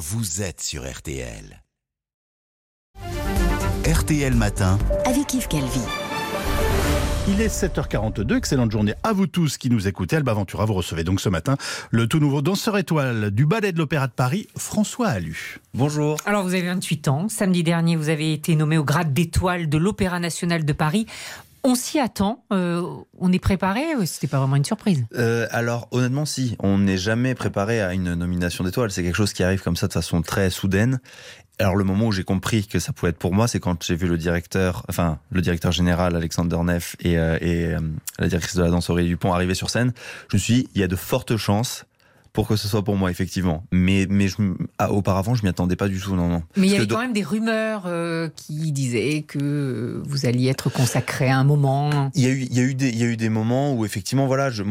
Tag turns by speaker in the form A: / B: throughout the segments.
A: vous êtes sur RTL. RTL Matin.
B: avec Yves Calvi.
C: Il est 7h42, excellente journée à vous tous qui nous écoutez. Alba Ventura, vous recevez donc ce matin le tout nouveau danseur étoile du ballet de l'Opéra de Paris, François Allu.
D: Bonjour.
E: Alors vous avez 28 ans. Samedi dernier, vous avez été nommé au grade d'étoile de l'Opéra national de Paris. On s'y attend, euh, on est préparé, c'était pas vraiment une surprise.
D: Euh, alors honnêtement si, on n'est jamais préparé à une nomination d'étoile, c'est quelque chose qui arrive comme ça de façon très soudaine. Alors le moment où j'ai compris que ça pouvait être pour moi, c'est quand j'ai vu le directeur, enfin le directeur général Alexander Neff et, euh, et euh, la directrice de la danse Aurélie Dupont arriver sur scène. Je me suis dit, il y a de fortes chances pour que ce soit pour moi effectivement. Mais mais je, ah, auparavant je m'y attendais pas du tout non non.
E: Mais il y avait quand même des rumeurs euh, qui disaient que vous alliez être consacré à un moment.
D: Il y a eu, il y a eu des, il y a eu des moments où effectivement, voilà, je,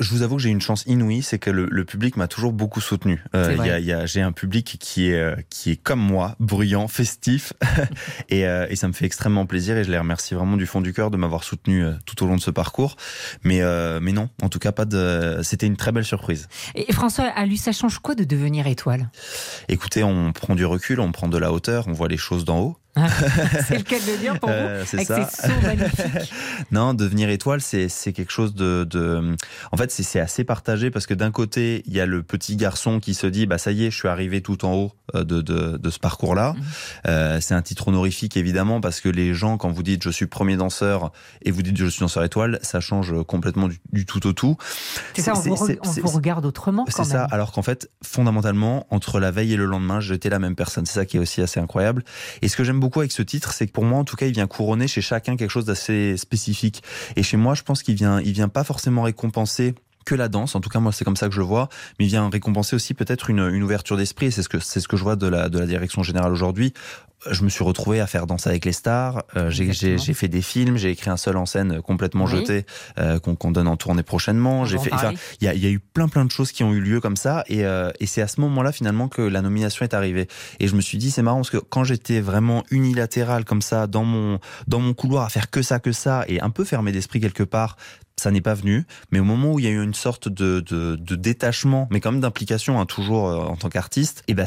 D: je vous avoue que j'ai une chance inouïe, c'est que le, le public m'a toujours beaucoup soutenu. Euh, y a, y a, j'ai un public qui est, euh, qui est comme moi, bruyant, festif, et, euh, et ça me fait extrêmement plaisir. Et je les remercie vraiment du fond du cœur de m'avoir soutenu euh, tout au long de ce parcours. Mais, euh, mais non, en tout cas pas de. C'était une très belle surprise.
E: Et François, à lui, ça change quoi de devenir étoile?
D: Écoutez, on prend du recul, on prend de la hauteur, on voit les choses d'en haut.
E: C'est le cas de le dire pour
D: Euh,
E: vous,
D: c'est
E: avec
D: ça.
E: ces sauts magnifiques.
D: Non, devenir étoile, c'est quelque chose de, de... en fait, c'est assez partagé parce que d'un côté, il y a le petit garçon qui se dit, bah ça y est, je suis arrivé tout en haut euh, de de, de ce parcours-là.
E: Mhm.
D: Euh, c'est un titre honorifique évidemment parce que les gens, quand vous dites je suis premier danseur et vous dites je suis danseur étoile, ça change complètement du, du tout au tout.
E: C'est ça, on, vous, re- on vous regarde autrement
D: C'est ça, alors qu'en fait, fondamentalement, entre la veille et le lendemain, j'étais la même personne. C'est ça qui est aussi assez incroyable. Et ce que j'aime beaucoup avec ce titre, c'est que pour moi, en tout cas, il vient couronner chez chacun quelque chose d'assez spécifique. Et chez moi, je pense qu'il vient, il vient pas forcément récompenser que la danse, en tout cas moi c'est comme ça que je vois, mais il vient récompenser aussi peut-être une, une ouverture d'esprit, c'est ce que c'est ce que je vois de la de la direction générale aujourd'hui. Je me suis retrouvé à faire danser avec les stars. Euh, j'ai- fait des films, j'ai écrit un seul en scène complètement
E: Oui.
D: jeté euh, qu'on qu'on donne en tournée prochainement. J'ai fait, il y y a eu plein plein de choses qui ont eu lieu comme ça et, euh, et c'est à ce moment-là finalement que la nomination est arrivée et je me suis dit c'est marrant parce que quand j'étais vraiment unilatéral comme ça dans mon dans mon couloir à faire que ça que ça et un peu fermé d'esprit quelque part ça n'est pas venu, mais au moment où il y a eu une sorte de, de, de détachement, mais quand même d'implication, hein, toujours euh, en tant qu'artiste, et ben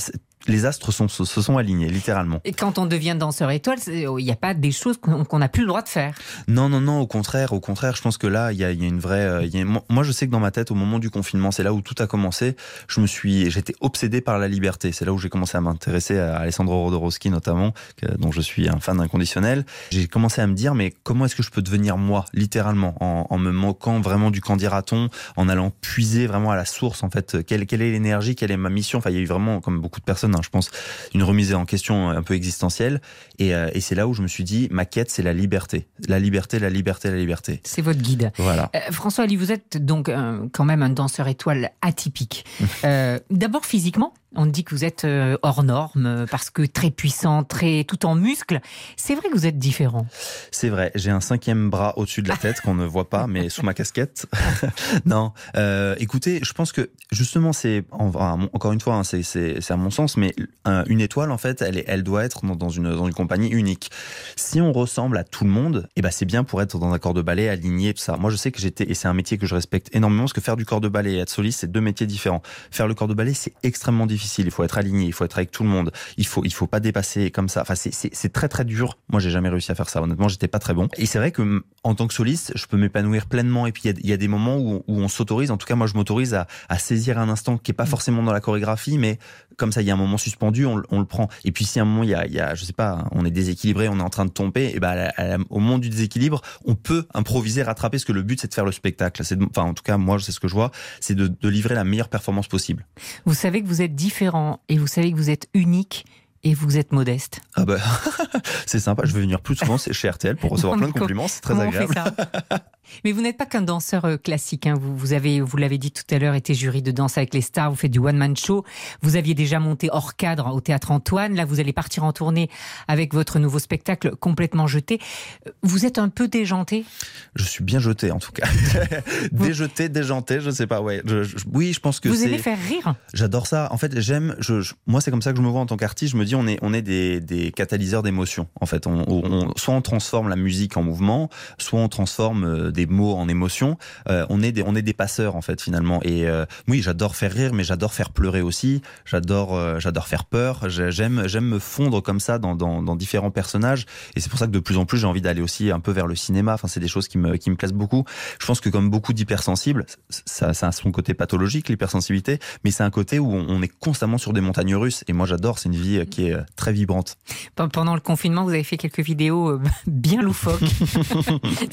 D: les astres sont, se, sont alignés, littéralement.
E: Et quand on devient danseur étoile, c'est- il n'y a pas des choses qu'on n'a plus le droit de faire.
D: Non, non, non, au contraire, au contraire, je pense que là, il y a, il y a une vraie. euh, il y a- moi- je sais que dans ma tête, au moment du confinement, c'est là où tout a commencé. Je me suis, j'étais obsédé par la liberté. C'est là où j'ai commencé à m'intéresser à Alessandro Rodorowski notamment, dont je suis un fan inconditionnel. J'ai commencé à me dire, mais comment est-ce que je peux devenir moi, littéralement, en, en me moquant vraiment du candidaton, en allant puiser vraiment à la source, en fait, quelle, quelle est l'énergie, quelle est ma mission? Enfin, il y a eu vraiment, comme beaucoup de personnes, hein, je pense, une remise en question un peu existentielle. Et, euh, et c'est là où je me suis dit, ma quête, c'est la liberté. La liberté, la liberté, la liberté.
E: C'est votre guide.
D: Voilà.
E: Euh, François Ali, vous êtes donc euh, quand même un danseur étoile atypique. Euh, D'abord physiquement, on dit que vous êtes euh, hors norme euh, parce que très puissant, très tout en muscles. C'est vrai que vous êtes différent.
D: C'est vrai, j'ai un cinquième bras au-dessus de la tête qu'on ne voit pas, mais sous ma casquette. non, euh, écoutez, je pense que justement, c'est encore une fois, hein, c'est- à mon sens, mais un- une étoile, en fait, elle, doit être dans, dans une, dans une compagnie unique. Si on ressemble à tout le monde, eh ben c'est bien pour être dans un corps de ballet aligné, tout ça. Moi, je sais que j'étais, et c'est un métier que je respecte énormément, parce que faire du corps de ballet et être soliste, c'est deux métiers différents. Faire le corps de ballet, c'est extrêmement difficile. Il faut être aligné, il faut être avec tout le monde. Il faut, il faut pas dépasser comme ça. Enfin, c'est- très très dur. Moi, j'ai jamais réussi à faire ça. Honnêtement, j'étais pas très bon. Et c'est vrai que en tant que soliste, je peux m'épanouir pleinement. Et puis il y a, des moments où, où on s'autorise. En tout cas, moi, je m'autorise à, à saisir un instant qui est pas forcément dans la chorégraphie, mais comme ça, il y a un moment suspendu, on, le- on le prend. Et puis si à un moment il y a, il y a, je sais pas, on est déséquilibré, on est en train de tomber, et ben au moment du déséquilibre, on peut improviser, rattraper. Parce que le but, c'est de faire le spectacle. C'est, enfin, en tout cas, moi, c'est ce que je vois, c'est de, de livrer la meilleure performance possible.
E: Vous savez que vous êtes différent et vous savez que vous êtes unique et vous êtes modeste.
D: Ah bah, c'est sympa. Je vais venir plus souvent chez RTL pour recevoir
E: Non,
D: plein de compliments. C'est très agréable.
E: Mais vous n'êtes pas qu'un danseur euh, classique. hein. Vous, vous avez, vous l'avez dit tout à l'heure, été jury de danse avec les stars. Vous faites du one man show. Vous aviez déjà monté hors cadre au théâtre Antoine. Là, vous allez partir en tournée avec votre nouveau spectacle complètement jeté. Vous êtes un peu déjanté?
D: Je suis bien jeté en tout cas. Déjeté, déjanté, je sais pas. Ouais, je- je- oui, je pense que
E: vous aimez faire rire?
D: J'adore ça. En fait, j'aime. Je, moi, c'est comme ça que je me vois en tant qu'artiste. Je me dis, on est, on est des, des catalyseurs d'émotions. En fait, on, on- soit on transforme la musique en mouvement, soit on transforme euh, des mots en émotion. Euh, on est des on est des passeurs en fait finalement. Et euh, oui, j'adore faire rire, mais j'adore faire pleurer aussi. J'adore euh, j'adore faire peur. J'aime j'aime me fondre comme ça dans, dans, dans différents personnages. Et c'est pour ça que de plus en plus j'ai envie d'aller aussi un peu vers le cinéma. Enfin, c'est des choses qui me qui me plaisent beaucoup. Je pense que comme beaucoup d'hypersensibles, ça, ça a son côté pathologique l'hypersensibilité, mais c'est un côté où on, on est constamment sur des montagnes russes. Et moi, j'adore. C'est une vie qui est très vibrante.
E: Pendant le confinement, vous avez fait quelques vidéos bien loufoques.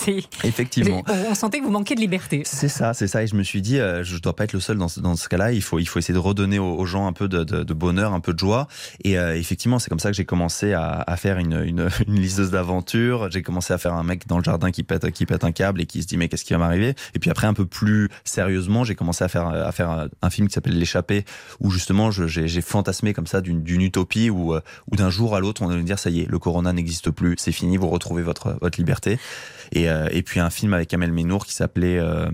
D: Effectivement.
E: On sentait que vous manquiez de liberté.
D: C'est ça, c'est ça. Et je me suis dit, euh, je dois pas être le seul dans ce, dans ce cas-là. Il faut, il faut essayer de redonner aux, gens un peu de, de, de, bonheur, un peu de joie. Et euh, effectivement, c'est comme ça que j'ai commencé à, à, faire une, une, une listeuse d'aventures. J'ai commencé à faire un mec dans le jardin qui pète, qui pète un câble et qui se dit mais qu'est-ce qui va m'arriver? Et puis après, un peu plus sérieusement, j'ai commencé à faire, à faire un film qui s'appelle L'échappée, où justement j'ai fantasmé comme ça d'une utopie où, euh, où d'un jour à l'autre, on allait dire ça y est, le corona n'existe plus, c'est fini, vous retrouvez votre votre liberté. Et, euh, et puis un film avec Amel Menour qui s'appelait euh,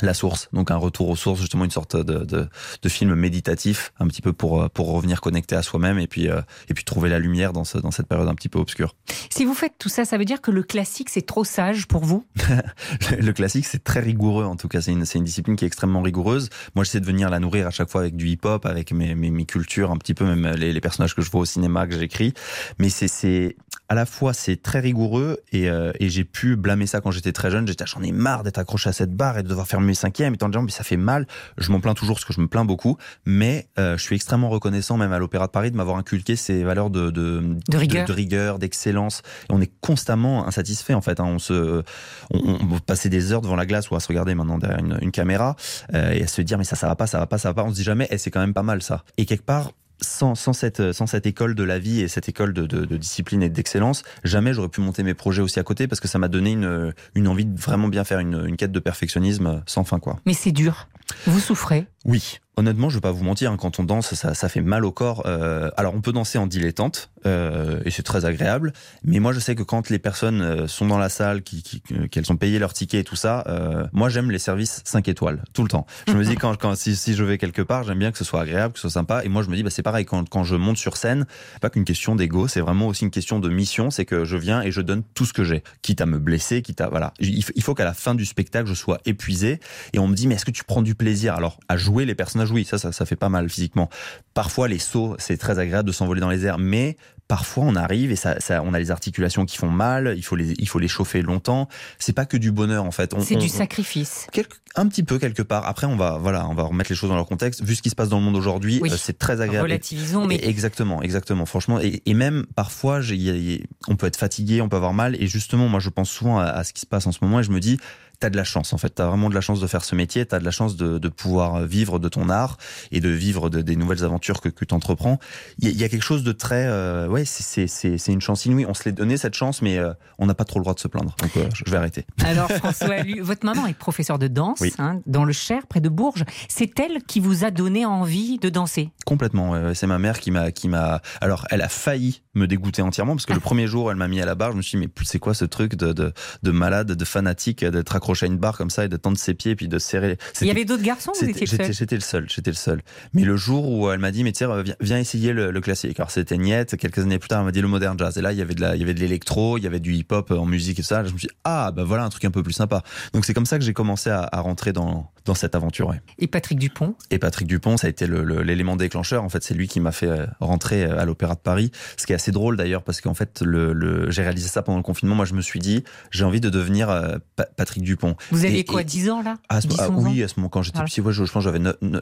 D: la source, donc un retour aux sources, justement une sorte de, de, de, film méditatif, un petit peu pour pour revenir connecté à soi-même et puis euh, et puis trouver la lumière dans ce, dans cette période un petit peu obscure.
E: Si vous faites tout ça, ça veut dire que le classique c'est trop sage pour vous?
D: Le classique c'est très rigoureux en tout cas, c'est une une discipline qui est extrêmement rigoureuse. Moi j'essaie de venir la nourrir à chaque fois avec du hip-hop, avec mes, mes, mes cultures un petit peu même les, les personnages que je vois au cinéma que j'écris, mais c'est à la fois c'est très rigoureux et, euh, et j'ai pu blâmer ça quand j'étais très jeune. J'étais j'en ai marre d'être accroché à cette barre et de devoir faire mes cinquièmes étant disant mais ça fait mal. Je m'en plains toujours parce que je me plains beaucoup, mais euh, je suis extrêmement reconnaissant même à l'Opéra de Paris de m'avoir inculqué ces valeurs de de,
E: de rigueur,
D: de, rigueur, d'excellence. Et on est constamment insatisfait en fait. Hein. On se on, on passer des heures devant la glace ou à se regarder maintenant derrière une, une caméra euh, et à se dire mais ça ça va pas, ça va pas, ça va pas. On se dit jamais eh, c'est quand même pas mal ça. Et quelque part sans, sans, cette, sans cette école de la vie et cette école de, de, de discipline et d'excellence, jamais j'aurais pu monter mes projets aussi à côté parce que ça m'a donné une, une envie de vraiment bien faire une, une quête de perfectionnisme sans fin. quoi.
E: Mais c'est dur. Vous souffrez?
D: Oui, honnêtement, je vais pas vous mentir, hein, quand on danse, ça, fait mal au corps. Euh, alors, on peut danser en dilettante, euh, et c'est très agréable. Mais moi, je sais que quand les personnes euh, sont dans la salle, qui, qui, qu'elles ont payé leur ticket et tout ça, moi, j'aime les services 5 étoiles, tout le temps. Je me dis, quand, si, je vais quelque part, j'aime bien que ce soit agréable, que ce soit sympa. Et moi, je me dis, bah, c'est pareil, quand, quand je monte sur scène, pas qu'une question d'ego, c'est vraiment aussi une question de mission, c'est que je viens et je donne tout ce que j'ai, quitte à me blesser, quitte à... Voilà. Il, il faut qu'à la fin du spectacle, je sois épuisé. Et on me dit, mais est-ce que tu prends du plaisir? Alors, à jouer les personnages, oui, ça, ça, ça fait pas mal physiquement. Parfois, les sauts, c'est très agréable de s'envoler dans les airs, mais parfois on arrive et ça, ça, on a les articulations qui font mal, il faut les, il faut les chauffer longtemps. C'est pas que du bonheur en fait.
E: C'est du sacrifice.
D: Quelque, un petit peu quelque part. Après, on va, voilà, on va remettre les choses dans leur contexte. Vu ce qui se passe dans le monde aujourd'hui,
E: oui.
D: euh, c'est très agréable.
E: Relativisons, mais
D: exactement, exactement. Franchement, et, et même parfois, y y on peut être fatigué, on peut avoir mal, et justement, moi, je pense souvent à, à ce qui se passe en ce moment, et je me dis, t'as de la chance en fait, t'as vraiment de la chance de faire ce métier, t'as de la chance de, de, pouvoir vivre de ton art et de vivre de, des nouvelles aventures que, que tu entreprends. Il y, y, a quelque chose de très, euh, ouais, c'est une chance inouïe. On se l'est donné cette chance, mais euh, on n'a pas trop le droit de se plaindre. Donc euh, je vais arrêter.
E: Alors François, votre maman est professeure de danse
D: oui.
E: hein, dans le Cher, près de Bourges. C'est elle qui vous a donné envie de danser?
D: Complètement. C'est ma mère qui m'a, qui m'a. Alors elle a failli me dégoûter entièrement parce que le premier jour, elle m'a mis à la barre. Je me suis dit mais c'est quoi ce truc de, de, de malade, de fanatique, d'être accroché à une barre comme ça et de tendre ses pieds puis de serrer.
E: Il y avait d'autres garçons ou vous étiez
D: seul J'étais le seul, j'étais le seul. Mais le jour où elle m'a dit mais tiens viens, viens essayer le, le, classique. Alors c'était Niette. Quelques années plus tard, elle m'a dit le modern jazz. Et là il y avait de la, il y avait de l'électro, il y avait du hip hop en musique et ça. Je me suis dit, ah bah voilà un truc un peu plus sympa. Donc c'est comme ça que j'ai commencé à, à, rentrer dans dans cette aventure. Ouais.
E: Et Patrick Dupont
D: Et Patrick Dupont, ça a été l'élément déclencheur. En fait, c'est lui qui m'a fait rentrer à l'Opéra de Paris. Ce qui est assez drôle d'ailleurs parce qu'en fait le, le j'ai réalisé ça pendant le confinement. Moi je me suis dit j'ai envie de devenir euh, Patrick Dupont.
E: Vous aviez quoi, et, 10 ans là?
D: À ce, ah, Oui, à ce moment quand j'étais voilà. petit, ouais, je, je pense j'avais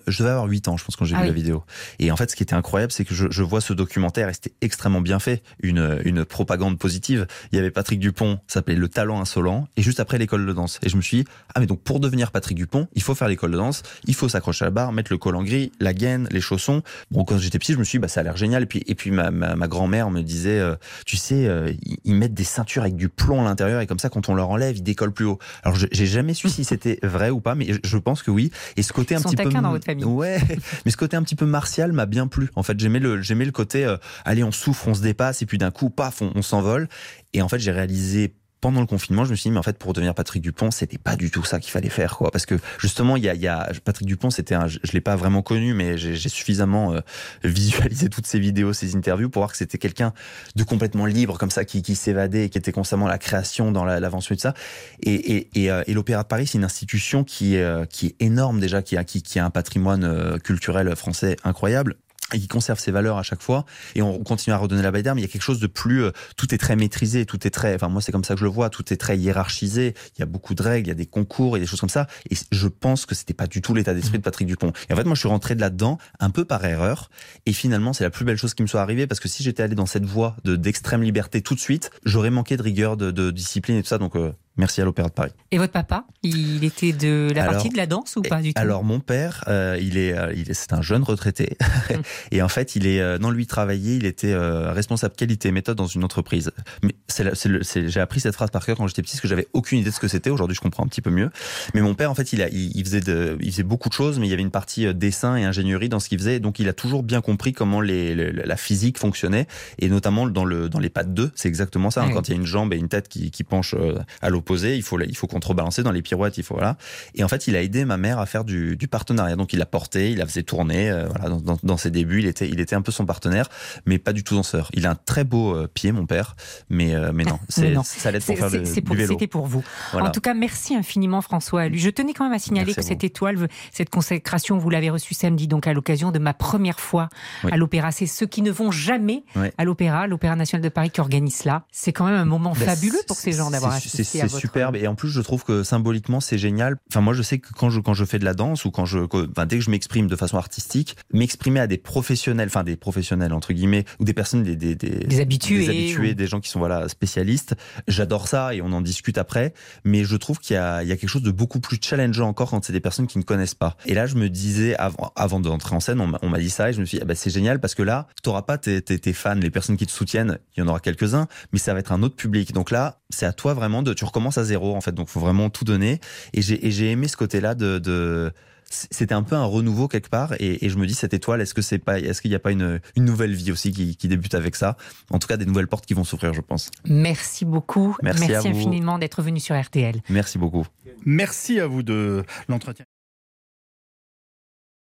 D: je devais avoir 8 ans, je pense quand j'ai ah, vu oui. la vidéo. Et en fait, ce qui était incroyable, c'est que je, je, vois ce documentaire et c'était extrêmement bien fait, une, une propagande positive. Il y avait Patrick Dupont, ça s'appelait Le Talent Insolent, et juste après l'école de danse. Et je me suis dit, ah mais donc pour devenir Patrick Dupont, il faut faire l'école de danse, il faut s'accrocher à la barre, mettre le col en gris, la gaine, les chaussons. Bon, quand j'étais petit, je me suis dit, bah ça a l'air génial. Et puis, et puis ma, ma, ma grand-mère me disait, euh, tu sais, euh, ils mettent des ceintures avec du plomb à l'intérieur et comme ça, quand on leur enlève, ils décollent plus haut. Alors j'ai jamais su si c'était vrai ou pas, mais je pense que oui. Et ce côté un petit peu,
E: dans votre famille.
D: ouais, mais ce côté un petit peu martial m'a bien plu. En fait, j'aimais le, j'aimais le côté, euh, allez, on souffre, on se dépasse, et puis d'un coup, paf, on, on s'envole. Et en fait, j'ai réalisé pendant le confinement, je me suis dit, mais en fait, pour devenir Patrick Dupont, c'était pas du tout ça qu'il fallait faire, quoi. Parce que justement, il y a, y a Patrick Dupont, c'était un, je, je l'ai pas vraiment connu, mais j'ai suffisamment euh, visualisé toutes ses vidéos, ses interviews pour voir que c'était quelqu'un de complètement libre, comme ça, qui, qui s'évadait qui était constamment la création dans l'invention et tout ça. Et, et, et, euh, et l'Opéra de Paris, c'est une institution qui euh, qui est énorme déjà, qui a, qui, qui a un patrimoine euh, culturel français incroyable et qui conserve ses valeurs à chaque fois et on continue à redonner la baille mais il y a quelque chose de plus euh, tout est très maîtrisé tout est très enfin moi c'est comme ça que je le vois. Tout est très hiérarchisé. Il y a beaucoup de règles il y a des concours et des choses comme ça. Et je pense que c'était pas du tout l'état d'esprit de Patrick Dupont. Et en fait moi je suis rentré de là-dedans un peu par erreur. Et finalement c'est la plus belle chose qui me soit arrivée parce que si j'étais allé dans cette voie de d'extrême liberté tout de suite j'aurais manqué de rigueur de, de discipline et tout ça. Donc euh, merci à l'Opéra de Paris
E: Et votre papa, il était de la
D: Alors,
E: partie de la danse ou pas du tout?
D: Alors mon père, euh, il est, euh, il est, c'est un jeune retraité et en fait il est, euh, non lui travaillait, il était euh, responsable qualité et méthode dans une entreprise. Mais c'est, j'ai appris cette phrase par cœur quand j'étais petit parce que j'avais aucune idée de ce que c'était. Aujourd'hui je comprends un petit peu mieux. Mais mon père en fait il a, il, il faisait de, il faisait beaucoup de choses, mais il y avait une partie dessin et ingénierie dans ce qu'il faisait. Donc il a toujours bien compris comment les, les- la physique fonctionnait et notamment dans le, dans les pattes 2, c'est exactement ça. hein.
E: Oui.
D: Quand il y a une jambe et une tête qui, qui penchent euh, à l'opposé, il faut, il faut contrebalancer dans les pirouettes, il faut voilà. Et en fait, il a aidé ma mère à faire du, du partenariat. Donc, il l'a porté, il la faisait tourner. euh, voilà, dans, dans, dans ses débuts, il était, il était un peu son partenaire, mais pas du tout danseur. Il a un très beau euh, pied, mon père, mais, euh, mais non, c'est,
E: non.
D: ça l'aide pour faire
E: c'est
D: du
E: pour-
D: vélo.
E: C'était pour vous.
D: Voilà.
E: En tout cas, merci infiniment François. Je tenais quand même à signaler
D: Merci
E: que cette étoile, cette consécration, vous l'avez reçue samedi, donc à l'occasion de ma première fois
D: Oui.
E: à l'opéra. C'est ceux qui ne vont jamais à l'opéra, l'Opéra national de Paris qui organise cela. C'est quand même un moment
D: Ben,
E: fabuleux pour ces gens d'avoir assisté à
D: c'est
E: votre...
D: superbe et en plus je trouve que symboliquement c'est génial. Enfin moi je sais que quand je quand je fais de la danse ou quand je que- enfin, dès que je m'exprime de façon artistique, m'exprimer à des professionnels, enfin des professionnels entre guillemets ou des personnes des des, des,
E: Des habitués
D: des, habitués,
E: ou-
D: des gens qui sont voilà spécialistes. J'adore ça et on en discute après. Mais je trouve qu'il y a il y a quelque chose de beaucoup plus challengeant encore quand c'est des personnes qui ne connaissent pas. Et là je me disais avant avant d'entrer en scène on m'a- dit ça et je me suis dit ah bah, c'est génial parce que là t'auras pas tes, tes, tes fans, les personnes qui te soutiennent, il y en aura quelques-uns, mais ça va être un autre public. Donc là c'est à toi vraiment de tu recommences à zéro en fait. Donc faut vraiment tout donner. Et j'ai aimé ce côté-là de, de c'était un peu un renouveau quelque part et, et je me dis cette étoile est-ce que c'est pas est-ce qu'il n'y a pas une, une nouvelle vie aussi qui, qui débute avec ça? En tout cas des nouvelles portes qui vont s'ouvrir je pense
E: Merci beaucoup.
D: Merci
E: infiniment d'être venu sur RTL.
D: merci beaucoup
C: Merci à vous de l'entretien.